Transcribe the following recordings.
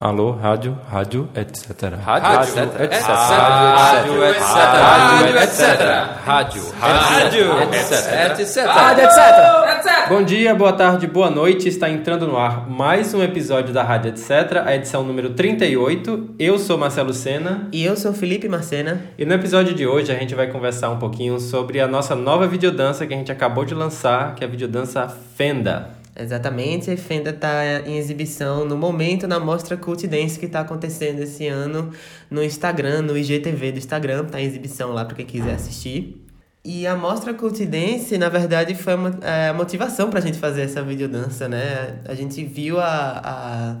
Alô, rádio, rádio, etc. Rádio, etc. etc. Rádio, etc. Rádio, etc. Rádio, rádio, etc. etc. Rádio, etc. Bom dia, boa tarde, boa noite. Está entrando no ar mais um episódio da Rádio Etc., a edição número 38. Eu sou Marcelo Sena. E eu sou Felipe Marcena. E no episódio de hoje a gente vai conversar um pouquinho sobre a nossa nova videodança que a gente acabou de lançar, que é a videodança Fenda. Exatamente, a Fenda está em exibição no momento na mostra Cult Dance que está acontecendo esse ano no Instagram, no IGTV do Instagram, está em exibição lá para quem quiser assistir. E a mostra Cult Dance, na verdade, foi é, a motivação para a gente fazer essa videodança, né? A gente viu a, a,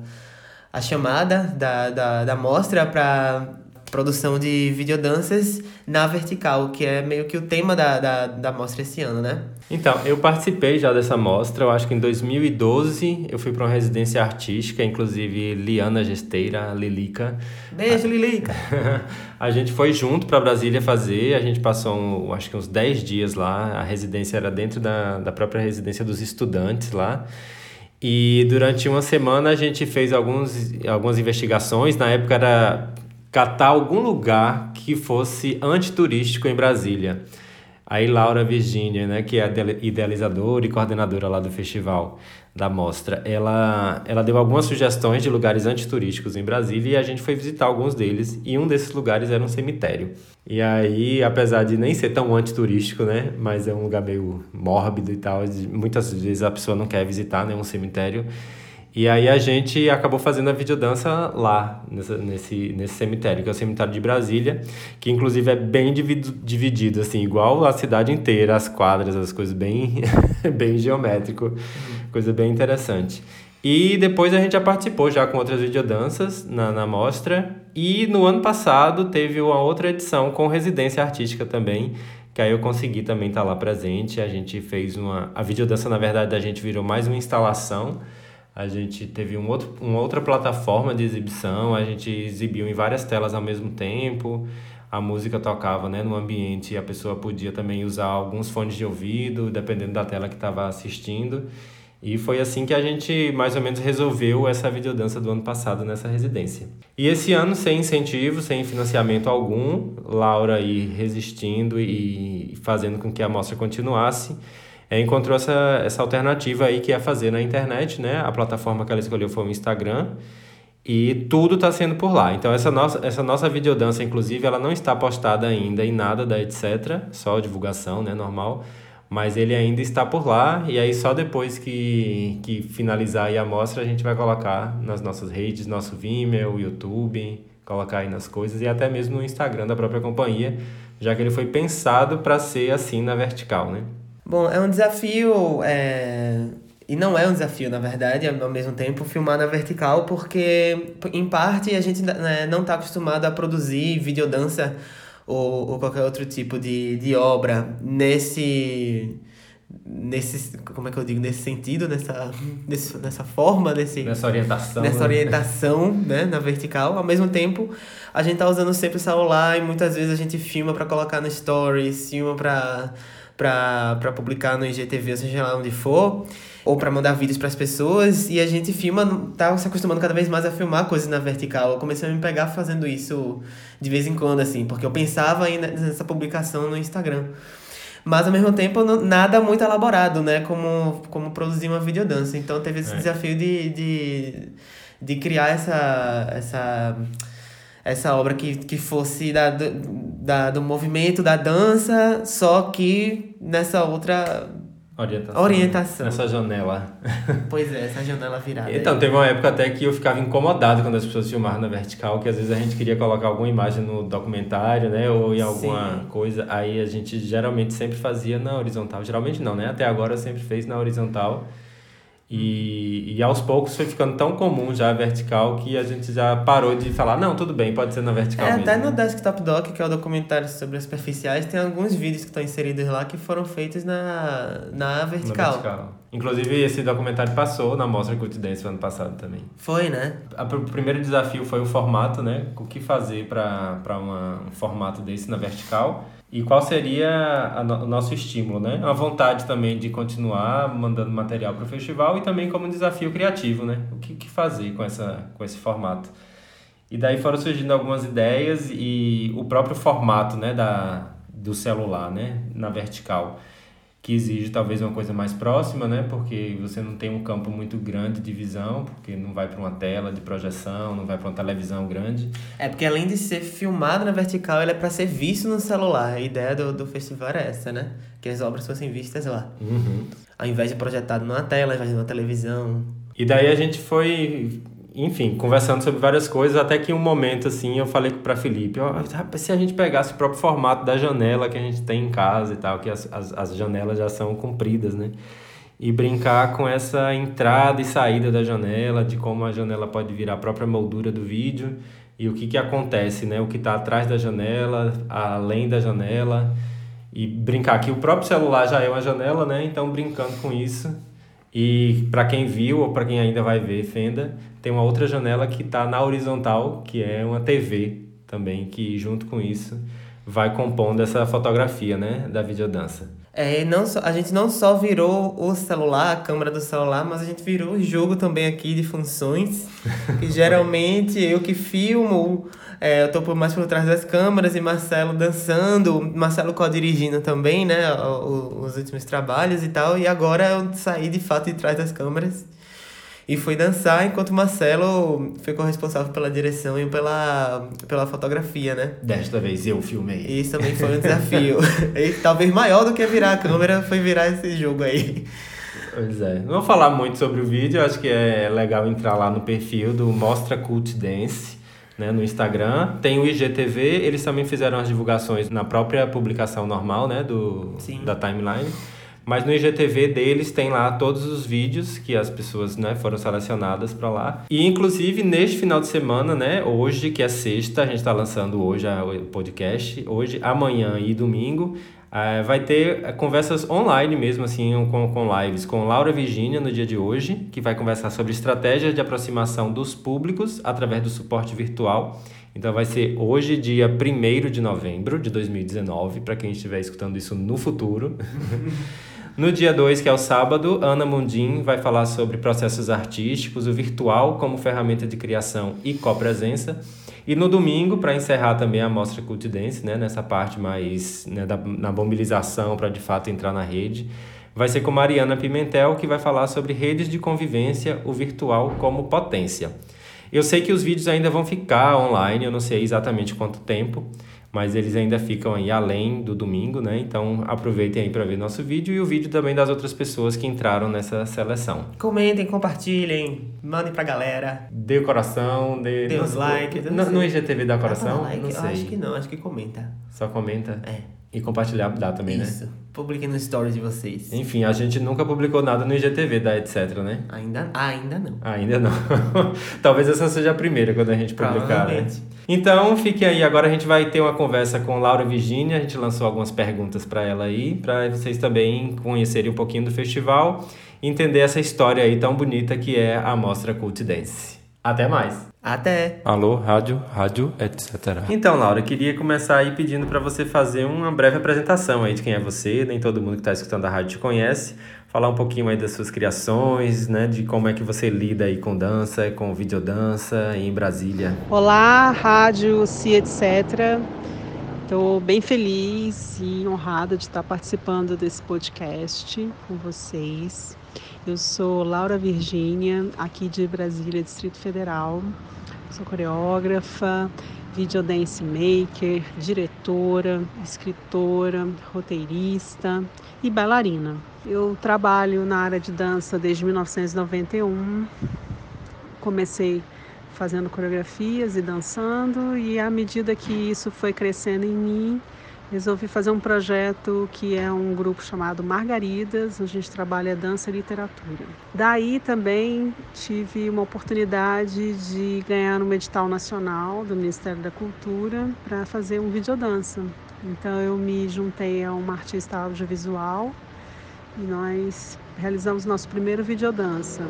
a chamada da, da, da mostra para produção de videodanças na vertical, que é meio que o tema da, da, da mostra esse ano, né? Então, eu participei já dessa mostra, eu acho que em 2012 eu fui para uma residência artística, inclusive Liana Gesteira, Lilica. Beijo, Lilica! a gente foi junto para Brasília fazer, a gente passou acho que uns 10 dias lá, a residência era dentro da, da própria residência dos estudantes lá. E durante uma semana a gente fez alguns, algumas investigações. Na época era catar algum lugar que fosse antiturístico em Brasília. Aí Laura Virginia, né, que é a idealizadora e coordenadora lá do festival da mostra, ela, ela deu algumas sugestões de lugares antiturísticos em Brasília e a gente foi visitar alguns deles e um desses lugares era um cemitério. E aí, apesar de nem ser tão antiturístico, né, mas é um lugar meio mórbido e tal, muitas vezes a pessoa não quer visitar nenhum cemitério, e aí a gente acabou fazendo a videodança lá, nessa, nesse, nesse cemitério, que é o cemitério de Brasília, que inclusive é bem dividido, assim, igual a cidade inteira, as quadras, as coisas bem, bem geométrico, coisa bem interessante. E depois a gente já participou já com outras videodanças na, na mostra. E no ano passado teve uma outra edição com residência artística também, que aí eu consegui também estar lá presente. A gente fez uma... A videodança, na verdade, a gente virou mais uma instalação, a gente teve um outro, uma outra plataforma de exibição, a gente exibiu em várias telas ao mesmo tempo, a música tocava né, no ambiente e a pessoa podia também usar alguns fones de ouvido, dependendo da tela que estava assistindo. E foi assim que a gente mais ou menos resolveu essa videodança do ano passado nessa residência. E esse ano, sem incentivo, sem financiamento algum, Laura aí resistindo e fazendo com que a mostra continuasse é, encontrou essa, essa alternativa aí que é fazer na internet, né? A plataforma que ela escolheu foi o Instagram e tudo está sendo por lá. Então essa nossa, essa nossa videodança, inclusive, ela não está postada ainda em nada da etc, só divulgação, né, normal, mas ele ainda está por lá e aí só depois que, que finalizar a mostra a gente vai colocar nas nossas redes, nosso Vimeo, YouTube, colocar aí nas coisas e até mesmo no Instagram da própria companhia, já que ele foi pensado para ser assim na vertical, né? Bom, é um desafio. É... E não é um desafio, na verdade, ao mesmo tempo, filmar na vertical, porque, em parte, a gente né, não está acostumado a produzir videodança ou, ou qualquer outro tipo de, de obra nesse nesse como é que eu digo nesse sentido nessa nessa forma nesse nessa orientação nessa né? orientação né na vertical ao mesmo tempo a gente tá usando sempre o celular e muitas vezes a gente filma para colocar no stories filma para para publicar no IGTV, seja lá onde for, ou para mandar vídeos para as pessoas, e a gente filma, tá se acostumando cada vez mais a filmar coisas na vertical. Eu comecei a me pegar fazendo isso de vez em quando, assim, porque eu pensava ainda nessa publicação no Instagram. Mas ao mesmo tempo, nada muito elaborado, né? Como, como produzir uma videodança. Então teve esse é. desafio de, de, de criar essa. essa essa obra que, que fosse da, da, do movimento da dança, só que nessa outra orientação. orientação. Nessa janela. Pois é, essa janela virada. Então, aí. teve uma época até que eu ficava incomodado quando as pessoas filmavam na vertical, que às vezes a gente queria colocar alguma imagem no documentário, né, ou em alguma Sim. coisa, aí a gente geralmente sempre fazia na horizontal. Geralmente não, né? Até agora sempre fez na horizontal. E, e aos poucos foi ficando tão comum já a vertical que a gente já parou de falar, não, tudo bem, pode ser na vertical é, mesmo. Até no Desktop Doc, que é o documentário sobre as superficiais, tem alguns vídeos que estão inseridos lá que foram feitos na, na vertical. Na vertical. Inclusive, esse documentário passou na Mostra Cult Dance ano passado também. Foi, né? O primeiro desafio foi o formato, né? O que fazer para um formato desse na vertical. E qual seria no, o nosso estímulo, né? A vontade também de continuar mandando material para o festival e também como desafio criativo, né? O que, que fazer com, essa, com esse formato. E daí foram surgindo algumas ideias e o próprio formato né, da, do celular, né? Na vertical que exige talvez uma coisa mais próxima, né? Porque você não tem um campo muito grande de visão, porque não vai para uma tela de projeção, não vai para uma televisão grande. É porque além de ser filmado na vertical, ele é para ser visto no celular. A ideia do, do festival é essa, né? Que as obras fossem vistas lá. Uhum. Ao invés de projetado numa tela, ao invés de numa televisão. E daí a gente foi enfim, conversando sobre várias coisas, até que em um momento, assim, eu falei para Felipe, ó, se a gente pegasse o próprio formato da janela que a gente tem em casa e tal, que as, as, as janelas já são compridas, né? E brincar com essa entrada e saída da janela, de como a janela pode virar a própria moldura do vídeo e o que, que acontece, né? O que está atrás da janela, além da janela. E brincar que o próprio celular já é uma janela, né? Então, brincando com isso, e para quem viu ou para quem ainda vai ver Fenda, tem uma outra janela que está na horizontal, que é uma TV também, que junto com isso vai compondo essa fotografia, né, da videodança. É, não só, a gente não só virou o celular, a câmera do celular, mas a gente virou o jogo também aqui de funções. que geralmente eu que filmo, é, eu tô por mais por trás das câmeras e Marcelo dançando, Marcelo co-dirigindo também, né, os, os últimos trabalhos e tal. E agora eu saí de fato de trás das câmeras e fui dançar enquanto Marcelo ficou responsável pela direção e pela, pela fotografia, né? Desta vez eu filmei. Isso também foi um desafio. e talvez maior do que virar a câmera foi virar esse jogo aí. Pois é. Não vou falar muito sobre o vídeo, acho que é legal entrar lá no perfil do Mostra Cult Dance. Né, no Instagram, tem o IGTV, eles também fizeram as divulgações na própria publicação normal, né, do, Sim. da timeline. Mas no IGTV deles tem lá todos os vídeos que as pessoas né, foram selecionadas para lá. E inclusive neste final de semana, né, hoje, que é sexta, a gente está lançando hoje o podcast, hoje, amanhã e domingo, Uh, vai ter conversas online mesmo, assim, com, com lives com Laura Virginia no dia de hoje, que vai conversar sobre estratégias de aproximação dos públicos através do suporte virtual. Então vai ser hoje, dia 1 de novembro de 2019, para quem estiver escutando isso no futuro. No dia 2, que é o sábado, Ana Mundim vai falar sobre processos artísticos, o virtual como ferramenta de criação e copresença. E no domingo, para encerrar também a mostra Cult Dance, né, nessa parte mais né, da, na mobilização para de fato entrar na rede, vai ser com Mariana Pimentel, que vai falar sobre redes de convivência, o virtual como potência. Eu sei que os vídeos ainda vão ficar online, eu não sei exatamente quanto tempo, mas eles ainda ficam aí além do domingo, né? Então aproveitem aí para ver nosso vídeo e o vídeo também das outras pessoas que entraram nessa seleção. Comentem, compartilhem, mandem pra galera. Dê coração, dê, dê uns likes. No, no IGTV dá coração? Like? Não sei. Acho que não, acho que comenta. Só comenta? É. E compartilhar dá também, Isso. né? Publiquem no stories de vocês. Enfim, a gente nunca publicou nada no IGTV da etc, né? Ainda, ainda não. Ainda não. Talvez essa seja a primeira quando a gente publicar, né? Então, fiquem aí. Agora a gente vai ter uma conversa com Laura Virginia. A gente lançou algumas perguntas para ela aí, para vocês também conhecerem um pouquinho do festival e entender essa história aí tão bonita que é a Mostra Cult Dance. Até mais! Até! Alô, rádio, rádio, etc. Então, Laura, queria começar aí pedindo para você fazer uma breve apresentação aí de quem é você. Nem todo mundo que está escutando a rádio te conhece. Falar um pouquinho aí das suas criações, né? De como é que você lida aí com dança, com videodança em Brasília. Olá, rádio, si, etc. Estou bem feliz e honrada de estar participando desse podcast com vocês. Eu sou Laura Virgínia, aqui de Brasília, Distrito Federal. Sou coreógrafa, videodance maker, diretora, escritora, roteirista e bailarina. Eu trabalho na área de dança desde 1991. Comecei fazendo coreografias e dançando, e à medida que isso foi crescendo em mim, resolvi fazer um projeto que é um grupo chamado Margaridas, onde a gente trabalha dança e literatura. Daí também tive uma oportunidade de ganhar um edital nacional do Ministério da Cultura para fazer um videodança. Então eu me juntei a uma artista audiovisual e nós realizamos nosso primeiro videodança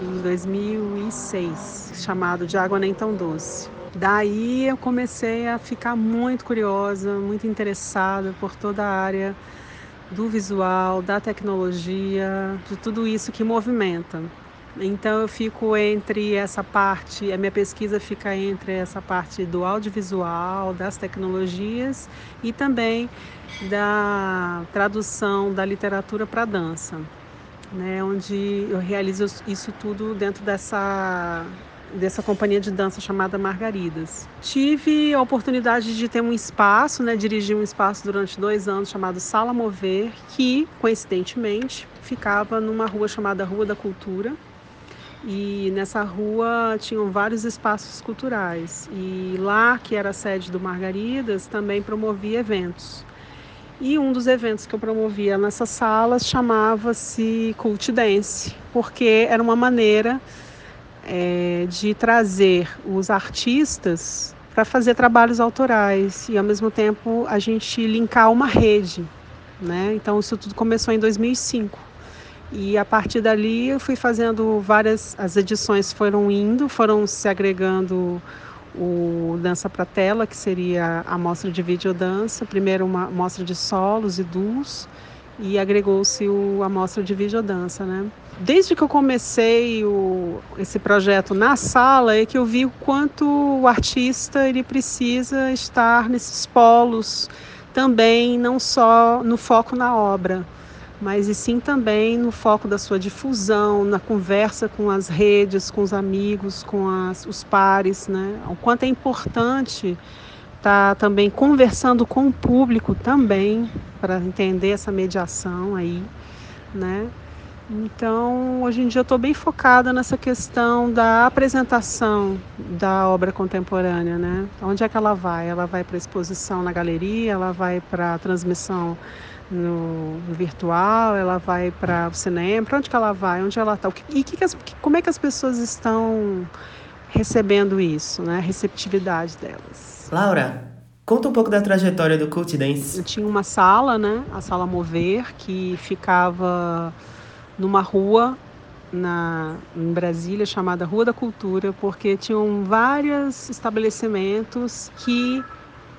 em 2006, chamado De Água Nem Tão Doce. Daí eu comecei a ficar muito curiosa, muito interessada por toda a área do visual, da tecnologia, de tudo isso que movimenta. Então eu fico entre essa parte, a minha pesquisa fica entre essa parte do audiovisual, das tecnologias e também da tradução da literatura para dança, né, onde eu realizo isso tudo dentro dessa dessa companhia de dança chamada Margaridas. Tive a oportunidade de ter um espaço, né, dirigir um espaço durante dois anos chamado Sala Mover, que coincidentemente ficava numa rua chamada Rua da Cultura. E nessa rua tinham vários espaços culturais. E lá, que era a sede do Margaridas, também promovia eventos. E um dos eventos que eu promovia nessas salas chamava-se Cult Dance, porque era uma maneira é, de trazer os artistas para fazer trabalhos autorais e ao mesmo tempo a gente linkar uma rede, né? Então isso tudo começou em 2005 e a partir dali eu fui fazendo várias, as edições foram indo, foram se agregando o Dança para Tela, que seria a mostra de videodança, primeiro uma mostra de solos e duos, e agregou-se a mostra de videodança, né? Desde que eu comecei o, esse projeto na sala é que eu vi o quanto o artista ele precisa estar nesses polos também, não só no foco na obra, mas e sim também no foco da sua difusão, na conversa com as redes, com os amigos, com as, os pares, né? O quanto é importante estar tá também conversando com o público também para entender essa mediação aí, né? Então, hoje em dia eu estou bem focada nessa questão da apresentação da obra contemporânea, né? Onde é que ela vai? Ela vai para exposição na galeria, ela vai para transmissão no, no, virtual, ela vai para o cinema, para onde que ela vai? Onde ela está? E que que as, como é que as pessoas estão recebendo isso, né? A receptividade delas. Laura, Conta um pouco da trajetória do Cult Dance. Eu tinha uma sala, né? A sala Mover, que ficava numa rua na, em Brasília chamada Rua da Cultura, porque tinham vários estabelecimentos que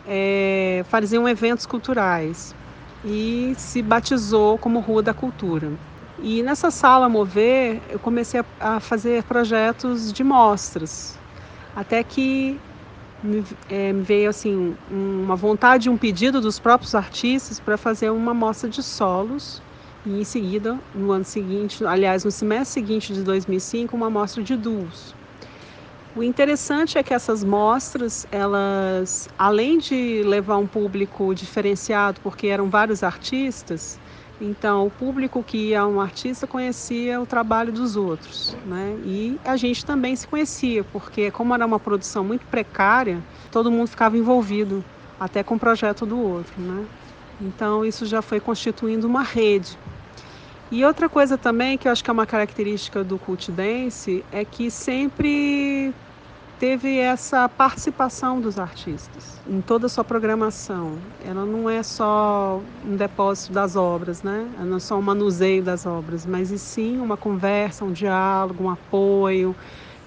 é, faziam eventos culturais e se batizou como Rua da Cultura. E nessa sala Mover, eu comecei a, fazer projetos de mostras, até que me, é, veio assim uma vontade, um pedido dos próprios artistas para fazer uma mostra de solos e em seguida, no ano seguinte, aliás, no semestre seguinte de 2005, uma mostra de duos. O interessante é que essas mostras, elas, além de levar um público diferenciado, porque eram vários artistas, então o público que ia a um artista conhecia o trabalho dos outros, né? E a gente também se conhecia, porque como era uma produção muito precária, todo mundo ficava envolvido, até com o projeto do outro, né? Então isso já foi constituindo uma rede. E outra coisa também que eu acho que é uma característica do cult dance é que sempre teve essa participação dos artistas em toda a sua programação. Ela não é só um depósito das obras, né? Ela não é só um manuseio das obras, mas e sim uma conversa, um diálogo, um apoio,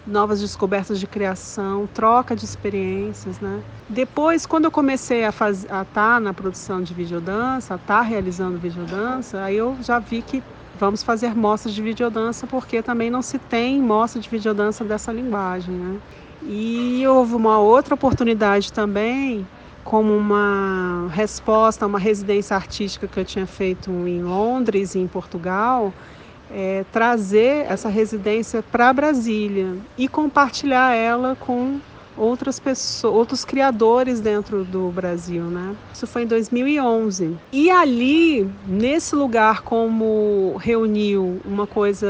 novas descobertas de criação, troca de experiências, né? Depois, quando eu comecei a estar tá na produção de videodança, a estar tá realizando videodança, aí eu já vi que vamos fazer mostras de videodança, porque também não se tem mostra de videodança dessa linguagem, né? E houve uma outra oportunidade também, como uma resposta a uma residência artística que eu tinha feito em Londres e em Portugal, é, trazer essa residência para Brasília e compartilhar ela com outras pessoas, outros criadores dentro do Brasil, né? Isso foi em 2011. E ali, nesse lugar, como reuniu uma coisa,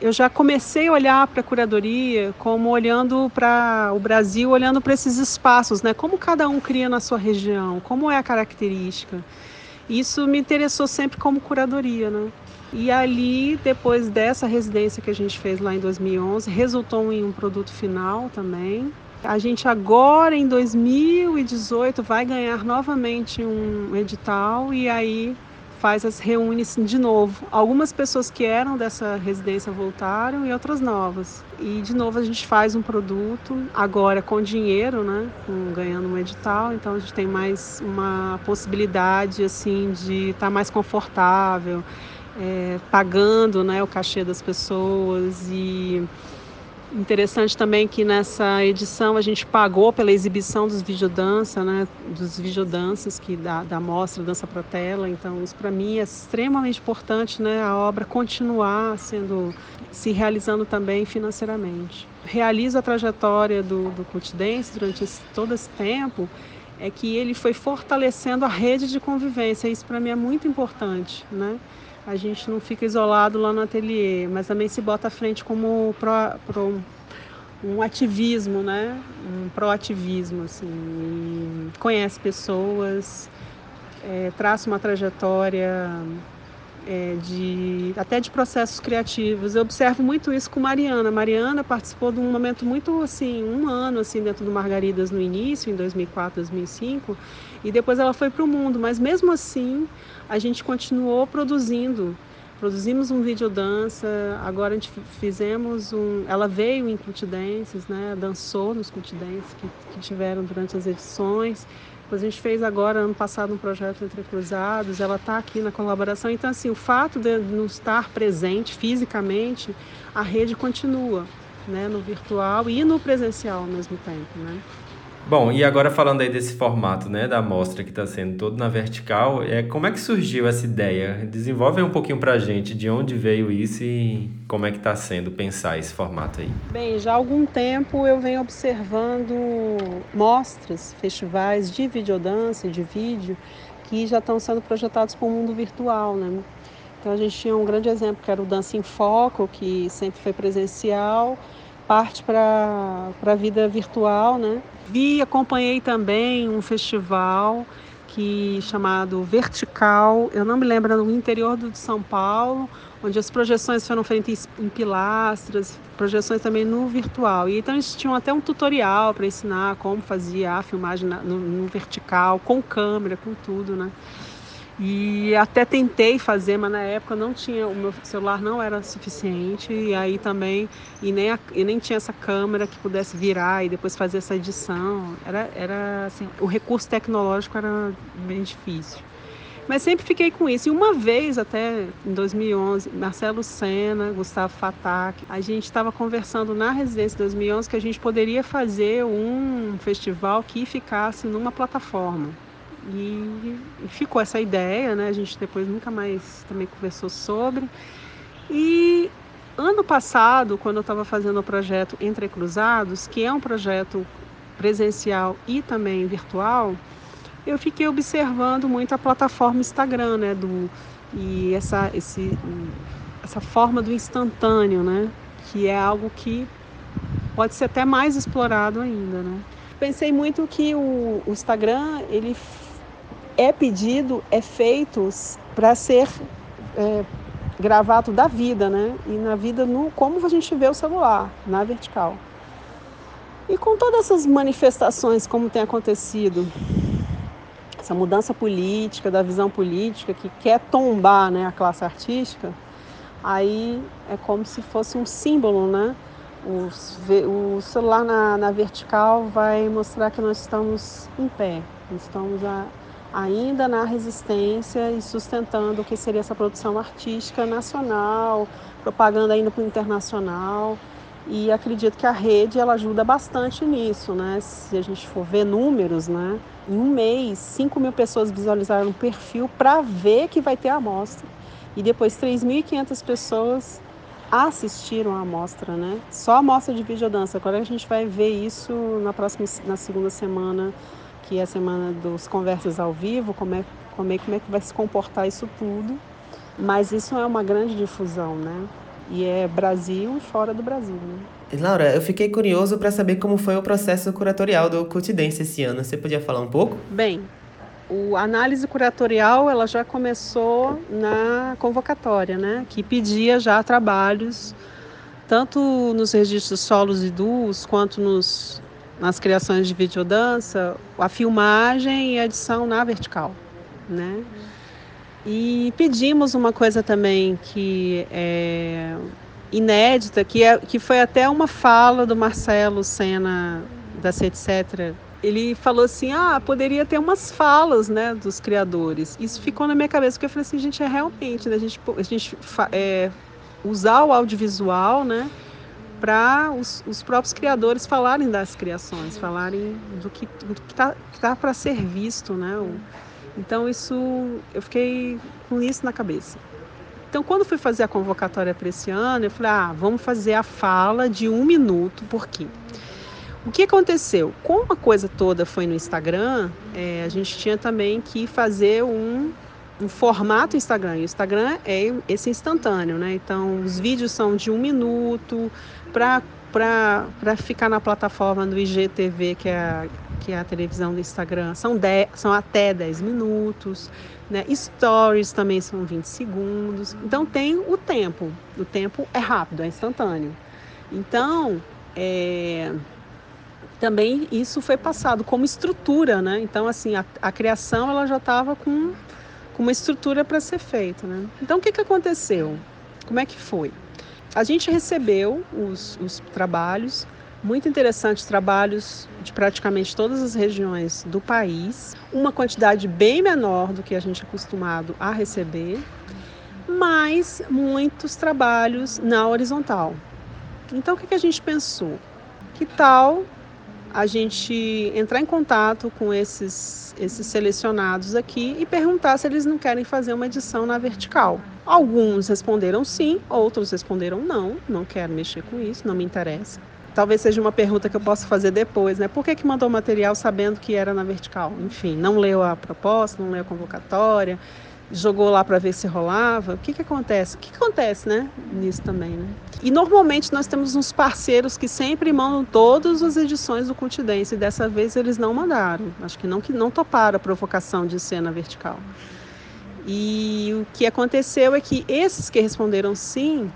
eu já comecei a olhar para a curadoria como olhando para o Brasil, olhando para esses espaços, né? Como cada um cria na sua região, como é a característica. Isso me interessou sempre como curadoria, né? E ali, depois dessa residência que a gente fez lá em 2011, resultou em um produto final também. A gente agora em 2018 vai ganhar novamente um edital e aí faz as reúne de novo. Algumas pessoas que eram dessa residência voltaram e outras novas. E de novo a gente faz um produto, agora com dinheiro, né? Com, ganhando um edital, então a gente tem mais uma possibilidade assim de estar tá mais confortável, é, pagando né, o cachê das pessoas e Interessante também que nessa edição a gente pagou pela exibição dos videodança, né, dos videodanças que da, da mostra Dança para Tela. Então, isso para mim é extremamente importante, né, a obra continuar sendo se realizando também financeiramente. Realizo a trajetória do, do Cutidense durante esse, todo esse tempo é que ele foi fortalecendo a rede de convivência. Isso para mim é muito importante, né? A gente não fica isolado lá no ateliê, mas também se bota à frente como pro, pro, um ativismo, né? Um proativismo, assim. conhece pessoas, é, traça uma trajetória é, de até de processos criativos. Eu observo muito isso com Mariana. Mariana participou de um momento muito assim, um ano assim dentro do Margaridas no início, em 2004, 2005, e depois ela foi para o mundo. Mas mesmo assim, a gente continuou produzindo. Produzimos um vídeo dança, agora a gente fizemos um. Ela veio em Cultidenses, né? Dançou nos Cultidenses que, que tiveram durante as edições. Depois a gente fez agora, ano passado, um projeto Entre Cruzados, ela está aqui na colaboração. Então, assim, o fato de não estar presente fisicamente, a rede continua, né? No virtual e no presencial ao mesmo tempo, né? Bom, e agora falando aí desse formato, né, da amostra que está sendo todo na vertical, é, como é que surgiu essa ideia? Desenvolve um pouquinho para a gente de onde veio isso e como é que está sendo pensar esse formato aí. Bem, já há algum tempo eu venho observando mostras, festivais de videodança, de vídeo, que já estão sendo projetados para o mundo virtual, né? Então a gente tinha um grande exemplo que era o Dança em Foco, que sempre foi presencial, parte para a vida virtual, né? Vi, acompanhei também um festival que chamado Vertical, eu não me lembro, no interior do de São Paulo, onde as projeções foram feitas em pilastras, projeções também no virtual. E então eles tinham até um tutorial para ensinar como fazia a filmagem no, no vertical, com câmera, com tudo, né? E até tentei fazer, mas na época não tinha, o meu celular não era suficiente e aí também e nem, a, e nem tinha essa câmera que pudesse virar e depois fazer essa edição. Era, era assim, o recurso tecnológico era bem difícil. Mas sempre fiquei com isso. E uma vez, até em 2011, Marcelo Sena, Gustavo Fatak, a gente estava conversando na residência em 2011 que a gente poderia fazer um festival que ficasse numa plataforma. E, e ficou essa ideia, né? A gente depois nunca mais também conversou sobre. E ano passado, quando eu estava fazendo o projeto Entre Cruzados, que é um projeto presencial e também virtual, eu fiquei observando muito a plataforma Instagram, né? Do, e essa, esse, essa forma do instantâneo, né? Que é algo que pode ser até mais explorado ainda, né? Pensei muito que o, o Instagram ele é pedido, é feito para ser é, gravado da vida, né? E na vida, no, como a gente vê o celular, na vertical. E com todas essas manifestações, como tem acontecido, essa mudança política, da visão política, que quer tombar né, a classe artística, aí é como se fosse um símbolo, né? O, o celular na, na vertical vai mostrar que nós estamos em pé, estamos a, ainda na resistência e sustentando o que seria essa produção artística nacional, propaganda ainda para o internacional. E acredito que a rede ela ajuda bastante nisso, né? Se a gente for ver números, né? Em um mês, 5 mil pessoas visualizaram o perfil para ver que vai ter a amostra. E depois 3.500 pessoas assistiram a amostra, né? Só a amostra de videodança. Agora a gente vai ver isso na próxima, na segunda semana é a semana dos conversas ao vivo, como é, como é, como é que vai se comportar isso tudo. Mas isso é uma grande difusão, né? E é Brasil e fora do Brasil, né? Laura, eu fiquei curioso para saber como foi o processo curatorial do Cultidense esse ano. Você podia falar um pouco? Bem, a análise curatorial ela já começou na convocatória, né? Que pedia já trabalhos tanto nos registros solos e duos quanto nos nas criações de videodança, a filmagem e a edição na vertical, né? E pedimos uma coisa também que é inédita, que, é, que foi até uma fala do Marcelo Sena da Etc. Ele falou assim: ah, poderia ter umas falas né, dos criadores. Isso ficou na minha cabeça, porque eu falei assim: gente, é realmente, né, a gente, a gente é, usar o audiovisual, né? Para os, os, próprios criadores falarem das criações, falarem do que está tá para ser visto, né? Então isso eu fiquei com isso na cabeça. Então quando fui fazer a convocatória para esse ano, eu falei, ah, vamos fazer a fala de um minuto, por quê? O que aconteceu? Como a coisa toda foi no Instagram, é, a gente tinha também que fazer um um formato Instagram. O Instagram é esse instantâneo, né? Então, os vídeos são de um minuto para para ficar na plataforma do IGTV, que é a, que é a televisão do Instagram, são, dez, são até 10 minutos. Né? Stories também são 20 segundos. Então tem o tempo. O tempo é rápido, é instantâneo. Então, é, também isso foi passado como estrutura, né? Então, assim, a, a criação ela já estava com com uma estrutura para ser feita. Né? Então, o que, que aconteceu? Como é que foi? A gente recebeu os, os trabalhos, muito interessantes trabalhos de praticamente todas as regiões do país, uma quantidade bem menor do que a gente é acostumado a receber, mas muitos trabalhos na horizontal. Então, o que, que a gente pensou? Que tal a gente entrar em contato com esses, esses selecionados aqui e perguntar se eles não querem fazer uma edição na vertical. Alguns responderam sim, outros responderam não, não quero mexer com isso, não me interessa. Talvez seja uma pergunta que eu possa fazer depois, né? Por que, que mandou material sabendo que era na vertical? Enfim, não leu a proposta, não leu a convocatória, jogou lá para ver se rolava. O que, que acontece? O que, que acontece, né? Nisso também, né? E normalmente nós temos uns parceiros que sempre mandam todas as edições do Cultidense e dessa vez eles não mandaram. Acho que não que não toparam a provocação de cena vertical. E o que aconteceu é que esses que responderam sim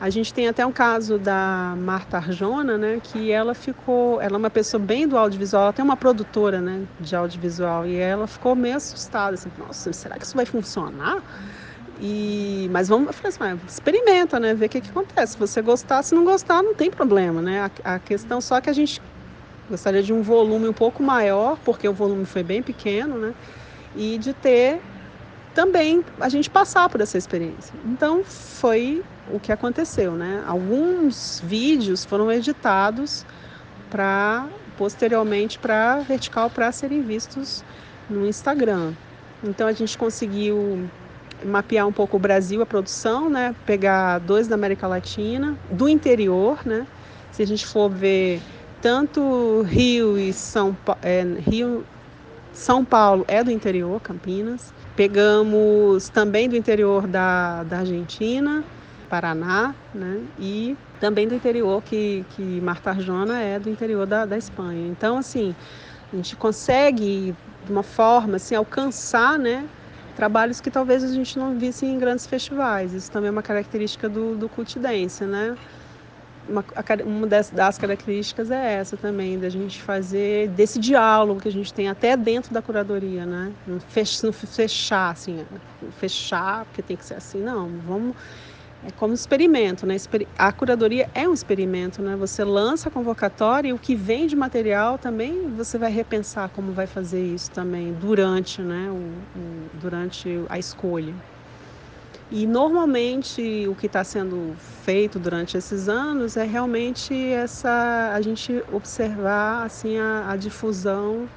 a gente tem até um caso da Marta Arjona, né, que ela ficou, ela é uma pessoa bem do audiovisual, ela tem uma produtora, né, de audiovisual e ela ficou meio assustada, assim, nossa, será que isso vai funcionar? E, mas vamos, eu falei assim, experimenta, né, ver o que, que acontece. Se você gostar, se não gostar, não tem problema, né? A, a questão só que a gente gostaria de um volume um pouco maior, porque o volume foi bem pequeno, né? E de ter também a gente passar por essa experiência. Então foi o que aconteceu, né? Alguns vídeos foram editados para posteriormente para vertical para serem vistos no Instagram. Então a gente conseguiu mapear um pouco o Brasil, a produção, né? Pegar dois da América Latina, do interior, né? Se a gente for ver tanto Rio e São é, Rio, São Paulo é do interior, Campinas. Pegamos também do interior da, da Argentina, Paraná, né? E também do interior, que, que Marta Arjona é do interior da, da Espanha. Então, assim, a gente consegue, de uma forma, assim, alcançar, né? Trabalhos que talvez a gente não visse em grandes festivais. Isso também é uma característica do, do Cultidência, né? Uma, uma das, das, características é essa também, da gente fazer desse diálogo que a gente tem até dentro da curadoria, né? Não, fech, não fechar, assim, fechar, porque tem que ser assim, não. Vamos é como experimento, né? A curadoria é um experimento, né? Você lança a convocatória e o que vem de material também você vai repensar como vai fazer isso também durante, né? O, o durante a escolha. E normalmente o que está sendo feito durante esses anos é realmente essa a gente observar assim a, a difusão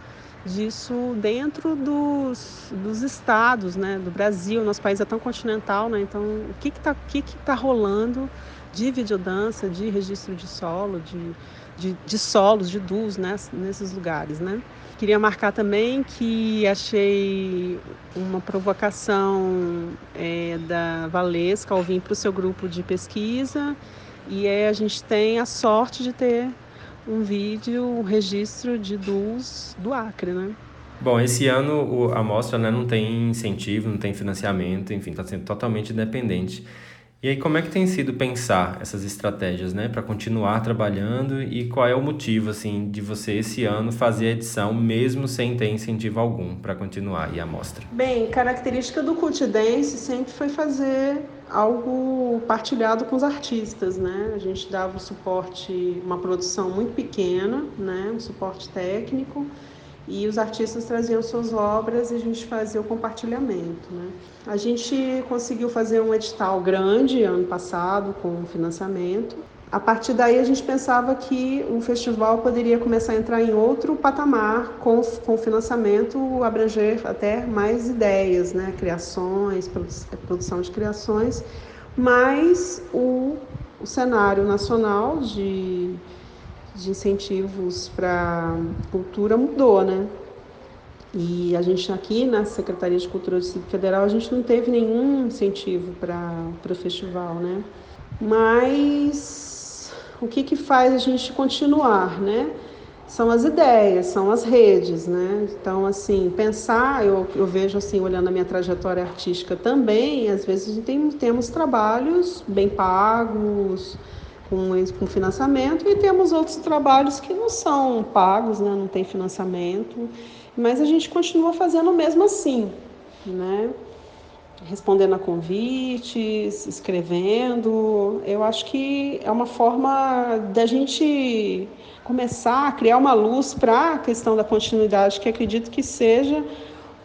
disso dentro dos, dos estados né, do Brasil. Nosso país é tão continental, né? então o que está que que tá rolando de videodança, de registro de solo, de, de, de solos, de dus né, nesses lugares. Né? Queria marcar também que achei uma provocação é, da Valesca ao vir para o seu grupo de pesquisa e é, a gente tem a sorte de ter um vídeo, um registro de duos do Acre, né? Bom, esse ano a mostra né, não tem incentivo, não tem financiamento, enfim, está sendo totalmente independente. E aí, como é que tem sido pensar essas estratégias, né, para continuar trabalhando e qual é o motivo, assim, de você esse ano fazer a edição mesmo sem ter incentivo algum para continuar e a mostra? Bem, característica do Cultidense sempre foi fazer algo partilhado com os artistas, né? A gente dava um suporte, uma produção muito pequena, né, um suporte técnico e os artistas traziam suas obras e a gente fazia o compartilhamento. Né? A gente conseguiu fazer um edital grande ano passado com financiamento. A partir daí a gente pensava que o festival poderia começar a entrar em outro patamar com, com financiamento, abranger até mais ideias, né? criações, produção de criações, mas o, o cenário nacional de de incentivos para cultura mudou, né? E a gente aqui na Secretaria de Cultura do Distrito Federal, a gente não teve nenhum incentivo para o festival, né? Mas o que, que faz a gente continuar, né? São as ideias, são as redes, né? Então, assim, pensar, eu, eu vejo assim, olhando a minha trajetória artística também, às vezes tem, temos trabalhos bem pagos, com, com financiamento e temos outros trabalhos que não são pagos, né? não tem financiamento, mas a gente continua fazendo mesmo assim, né? respondendo a convites, escrevendo. Eu acho que é uma forma da gente começar a criar uma luz para a questão da continuidade, que acredito que seja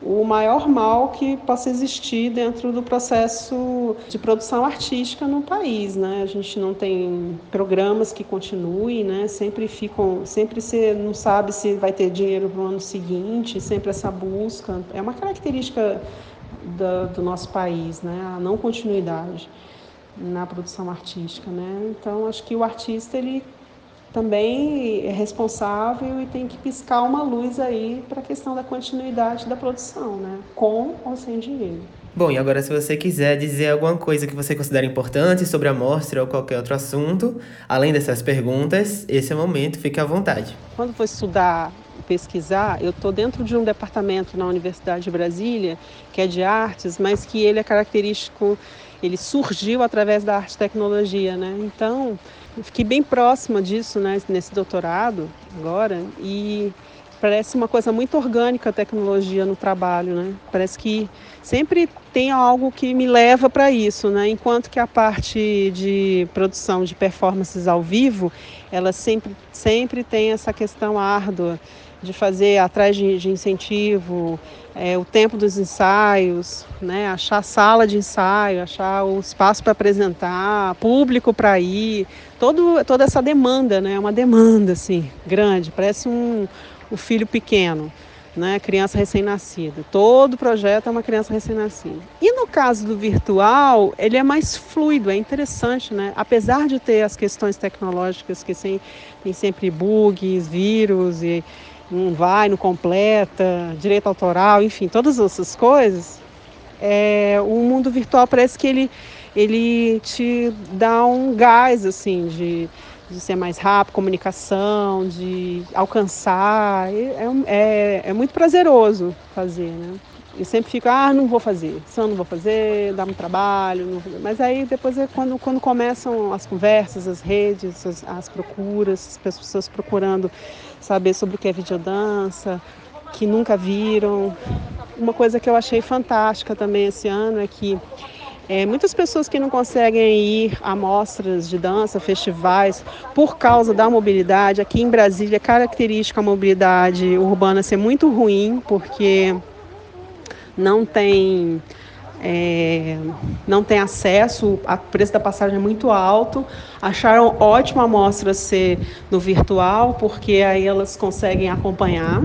o maior mal que possa existir dentro do processo de produção artística no país, né? A gente não tem programas que continuem, né? Sempre ficam, sempre você não sabe se vai ter dinheiro no ano seguinte, sempre essa busca é uma característica do, do nosso país, né? A não continuidade na produção artística, né? Então acho que o artista ele também é responsável e tem que piscar uma luz aí para a questão da continuidade da produção, né? com ou sem dinheiro. Bom, e agora se você quiser dizer alguma coisa que você considera importante sobre a mostra ou qualquer outro assunto, além dessas perguntas, esse é o momento, fique à vontade. Quando for estudar, pesquisar, eu estou dentro de um departamento na Universidade de Brasília, que é de artes, mas que ele é característico, ele surgiu através da arte e tecnologia, né? Então, fiquei bem próxima disso, né, nesse doutorado agora, e parece uma coisa muito orgânica a tecnologia no trabalho, né? Parece que sempre tem algo que me leva para isso, né? Enquanto que a parte de produção de performances ao vivo, ela sempre sempre tem essa questão árdua de fazer atrás de, de incentivo, é, o tempo dos ensaios, né? achar sala de ensaio, achar o espaço para apresentar, público para ir, todo, toda essa demanda, né? uma demanda assim, grande, parece um, um filho pequeno. Né, criança recém-nascida. Todo projeto é uma criança recém-nascida. E no caso do virtual, ele é mais fluido, é interessante, né? Apesar de ter as questões tecnológicas que tem, tem sempre bugs, vírus e, não vai, não completa, direito autoral, enfim, todas essas coisas, é, o mundo virtual parece que ele, ele te dá um gás assim de, de ser mais rápido, comunicação, de alcançar. É, é, é muito prazeroso fazer, né? Eu sempre fico, ah, não vou fazer, eu não vou fazer, dá um trabalho. Mas aí depois é quando, quando começam as conversas, as redes, as, as procuras, as pessoas procurando saber sobre o que é videodança, que nunca viram. Uma coisa que eu achei fantástica também esse ano é que é, muitas pessoas que não conseguem ir a mostras de dança, festivais, por causa da mobilidade. Aqui em Brasília é característica a mobilidade urbana ser muito ruim, porque não tem é, não tem acesso, o preço da passagem é muito alto. Acharam ótimo a amostra ser no virtual, porque aí elas conseguem acompanhar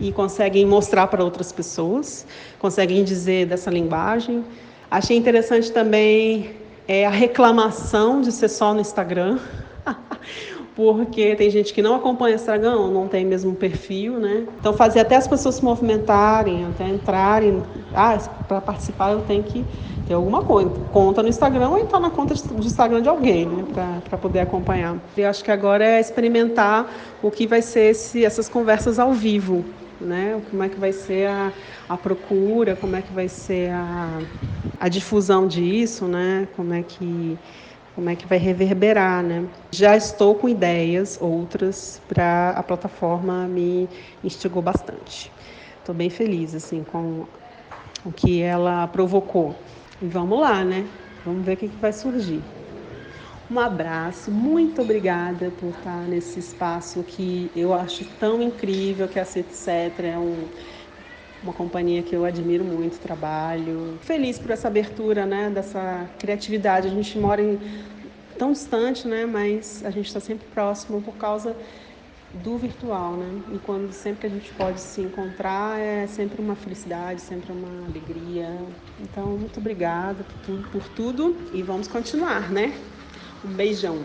e conseguem mostrar para outras pessoas, conseguem dizer dessa linguagem. Achei interessante também é, a reclamação de ser só no Instagram. porque tem gente que não acompanha o Instagram, não tem mesmo perfil, né? Então fazer até as pessoas se movimentarem, até entrarem, ah, para participar eu tenho que ter alguma coisa, conta no Instagram ou entrar na conta do Instagram de alguém, né, para poder acompanhar. Eu acho que agora é experimentar o que vai ser esse, essas conversas ao vivo, né? Como é que vai ser a, a procura, como é que vai ser a a difusão disso, né? Como é que como é que vai reverberar, né? Já estou com ideias outras para a plataforma me instigou bastante. Estou bem feliz assim com o que ela provocou. E vamos lá, né? Vamos ver o que, que vai surgir. Um abraço, muito obrigada por estar nesse espaço que eu acho tão incrível, que a Etc. É um, uma companhia que eu admiro muito o trabalho. Feliz por essa abertura, né, dessa criatividade. A gente mora em tão distante, né, mas a gente está sempre próximo por causa do virtual, né? E quando sempre a gente pode se encontrar é sempre uma felicidade, sempre uma alegria. Então, muito obrigada por por tudo e vamos continuar, né? Um beijão.